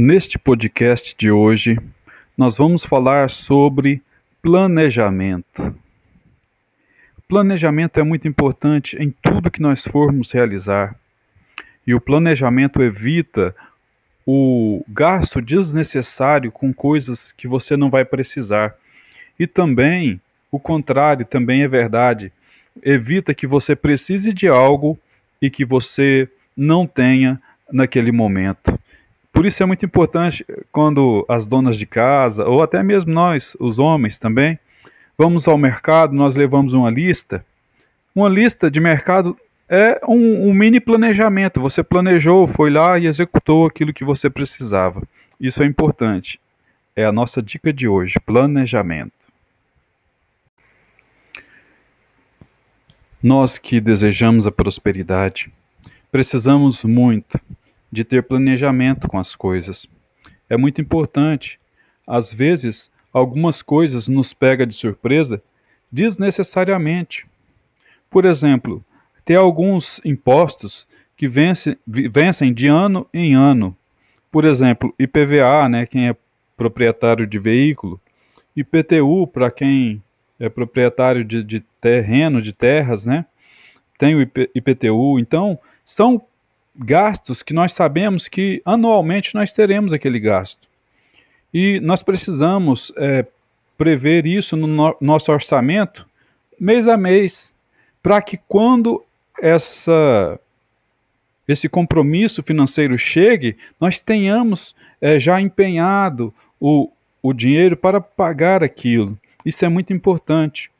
Neste podcast de hoje, nós vamos falar sobre planejamento. Planejamento é muito importante em tudo que nós formos realizar. E o planejamento evita o gasto desnecessário com coisas que você não vai precisar. E também, o contrário também é verdade. Evita que você precise de algo e que você não tenha naquele momento. Por isso é muito importante quando as donas de casa, ou até mesmo nós, os homens também, vamos ao mercado, nós levamos uma lista. Uma lista de mercado é um, um mini planejamento. Você planejou, foi lá e executou aquilo que você precisava. Isso é importante. É a nossa dica de hoje: planejamento. Nós que desejamos a prosperidade, precisamos muito de ter planejamento com as coisas. É muito importante. Às vezes, algumas coisas nos pega de surpresa desnecessariamente. Por exemplo, ter alguns impostos que vencem, vencem de ano em ano. Por exemplo, IPVA, né, quem é proprietário de veículo, IPTU para quem é proprietário de, de terreno, de terras, né? Tem o IP, IPTU. Então, são gastos que nós sabemos que anualmente nós teremos aquele gasto. E nós precisamos é, prever isso no, no nosso orçamento mês a mês, para que quando essa, esse compromisso financeiro chegue, nós tenhamos é, já empenhado o, o dinheiro para pagar aquilo. Isso é muito importante.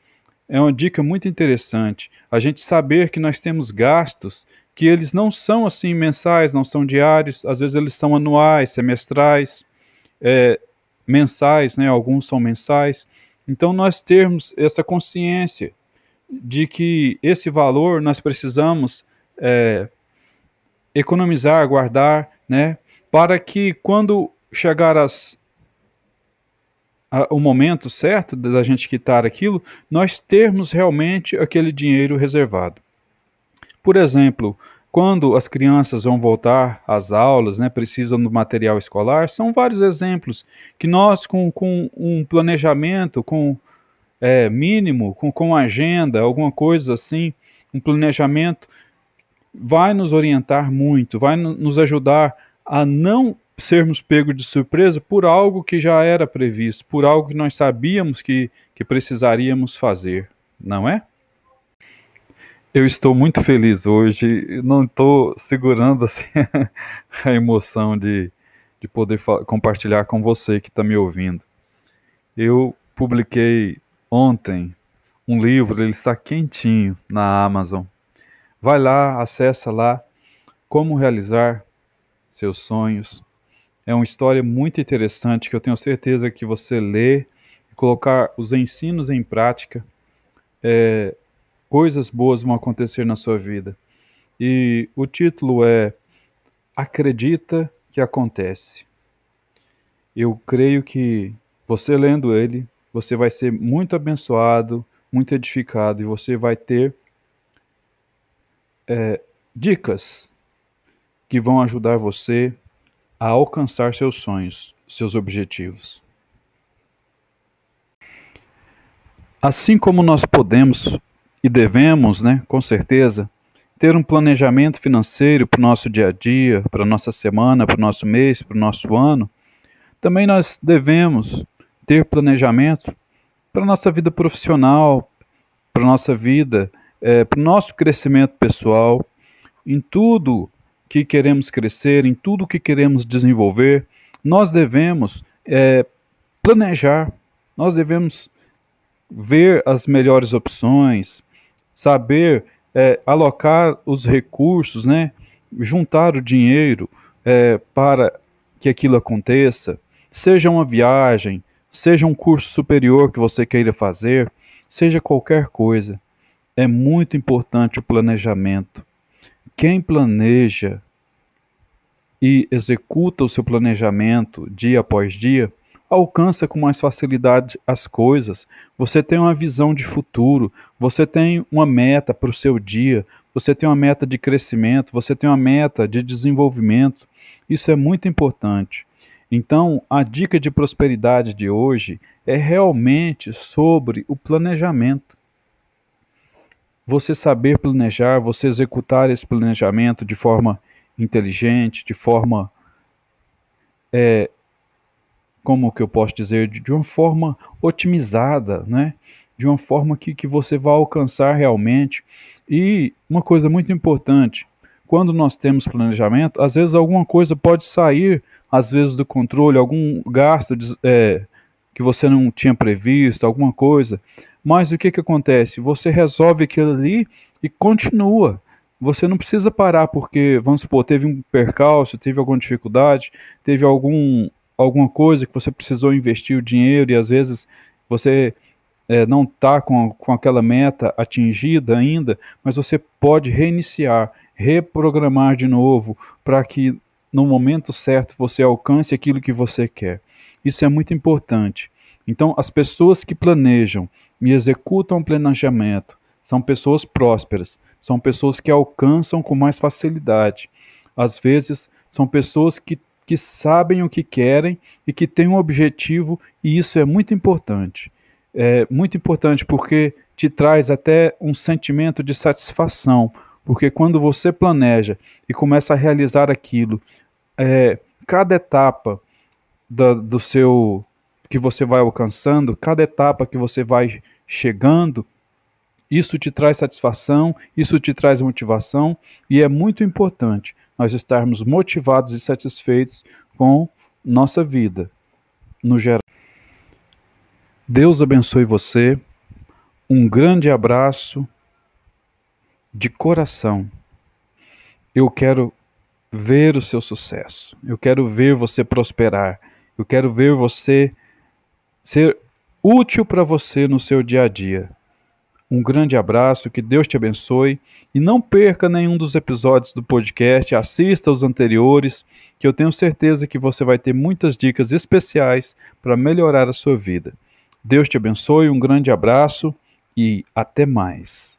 É uma dica muito interessante. A gente saber que nós temos gastos que eles não são assim mensais, não são diários, às vezes eles são anuais, semestrais, é, mensais, né? Alguns são mensais. Então nós termos essa consciência de que esse valor nós precisamos é, economizar, guardar, né? Para que quando chegar as, a, o momento certo da gente quitar aquilo, nós termos realmente aquele dinheiro reservado. Por exemplo, quando as crianças vão voltar às aulas, né, precisam do material escolar, são vários exemplos que nós, com, com um planejamento, com é, mínimo, com, com agenda, alguma coisa assim, um planejamento, vai nos orientar muito, vai nos ajudar a não sermos pegos de surpresa por algo que já era previsto, por algo que nós sabíamos que, que precisaríamos fazer, não é? Eu estou muito feliz hoje, não estou segurando assim, a emoção de, de poder compartilhar com você que está me ouvindo. Eu publiquei ontem um livro, ele está quentinho na Amazon. Vai lá, acessa lá como realizar seus sonhos. É uma história muito interessante que eu tenho certeza que você lê e colocar os ensinos em prática. É, coisas boas vão acontecer na sua vida. E o título é Acredita que acontece. Eu creio que você lendo ele, você vai ser muito abençoado, muito edificado e você vai ter é, dicas que vão ajudar você a alcançar seus sonhos, seus objetivos. Assim como nós podemos e devemos, né, com certeza, ter um planejamento financeiro para o nosso dia a dia, para a nossa semana, para o nosso mês, para o nosso ano, também nós devemos ter planejamento para a nossa vida profissional, para a nossa vida, é, para o nosso crescimento pessoal, em tudo que queremos crescer, em tudo que queremos desenvolver, nós devemos é, planejar, nós devemos ver as melhores opções, saber é, alocar os recursos, né? juntar o dinheiro é, para que aquilo aconteça, seja uma viagem, seja um curso superior que você queira fazer, seja qualquer coisa. É muito importante o planejamento. Quem planeja e executa o seu planejamento dia após dia, alcança com mais facilidade as coisas, você tem uma visão de futuro, você tem uma meta para o seu dia, você tem uma meta de crescimento, você tem uma meta de desenvolvimento. Isso é muito importante. Então, a dica de prosperidade de hoje é realmente sobre o planejamento. Você saber planejar, você executar esse planejamento de forma inteligente, de forma. É, como que eu posso dizer? De uma forma otimizada, né? De uma forma que, que você vai alcançar realmente. E uma coisa muito importante: quando nós temos planejamento, às vezes alguma coisa pode sair, às vezes do controle, algum gasto é, que você não tinha previsto, alguma coisa. Mas o que, que acontece? Você resolve aquilo ali e continua. Você não precisa parar porque, vamos supor, teve um percalço, teve alguma dificuldade, teve algum, alguma coisa que você precisou investir o dinheiro e às vezes você é, não está com, com aquela meta atingida ainda, mas você pode reiniciar reprogramar de novo para que no momento certo você alcance aquilo que você quer. Isso é muito importante. Então, as pessoas que planejam e executam o planejamento são pessoas prósperas, são pessoas que alcançam com mais facilidade. Às vezes, são pessoas que, que sabem o que querem e que têm um objetivo, e isso é muito importante. É muito importante porque te traz até um sentimento de satisfação porque quando você planeja e começa a realizar aquilo, é, cada etapa da, do seu que você vai alcançando, cada etapa que você vai chegando, isso te traz satisfação, isso te traz motivação e é muito importante nós estarmos motivados e satisfeitos com nossa vida no geral. Deus abençoe você. Um grande abraço de coração, eu quero ver o seu sucesso, eu quero ver você prosperar, eu quero ver você ser útil para você no seu dia a dia. Um grande abraço, que Deus te abençoe e não perca nenhum dos episódios do podcast, assista os anteriores, que eu tenho certeza que você vai ter muitas dicas especiais para melhorar a sua vida. Deus te abençoe, um grande abraço e até mais.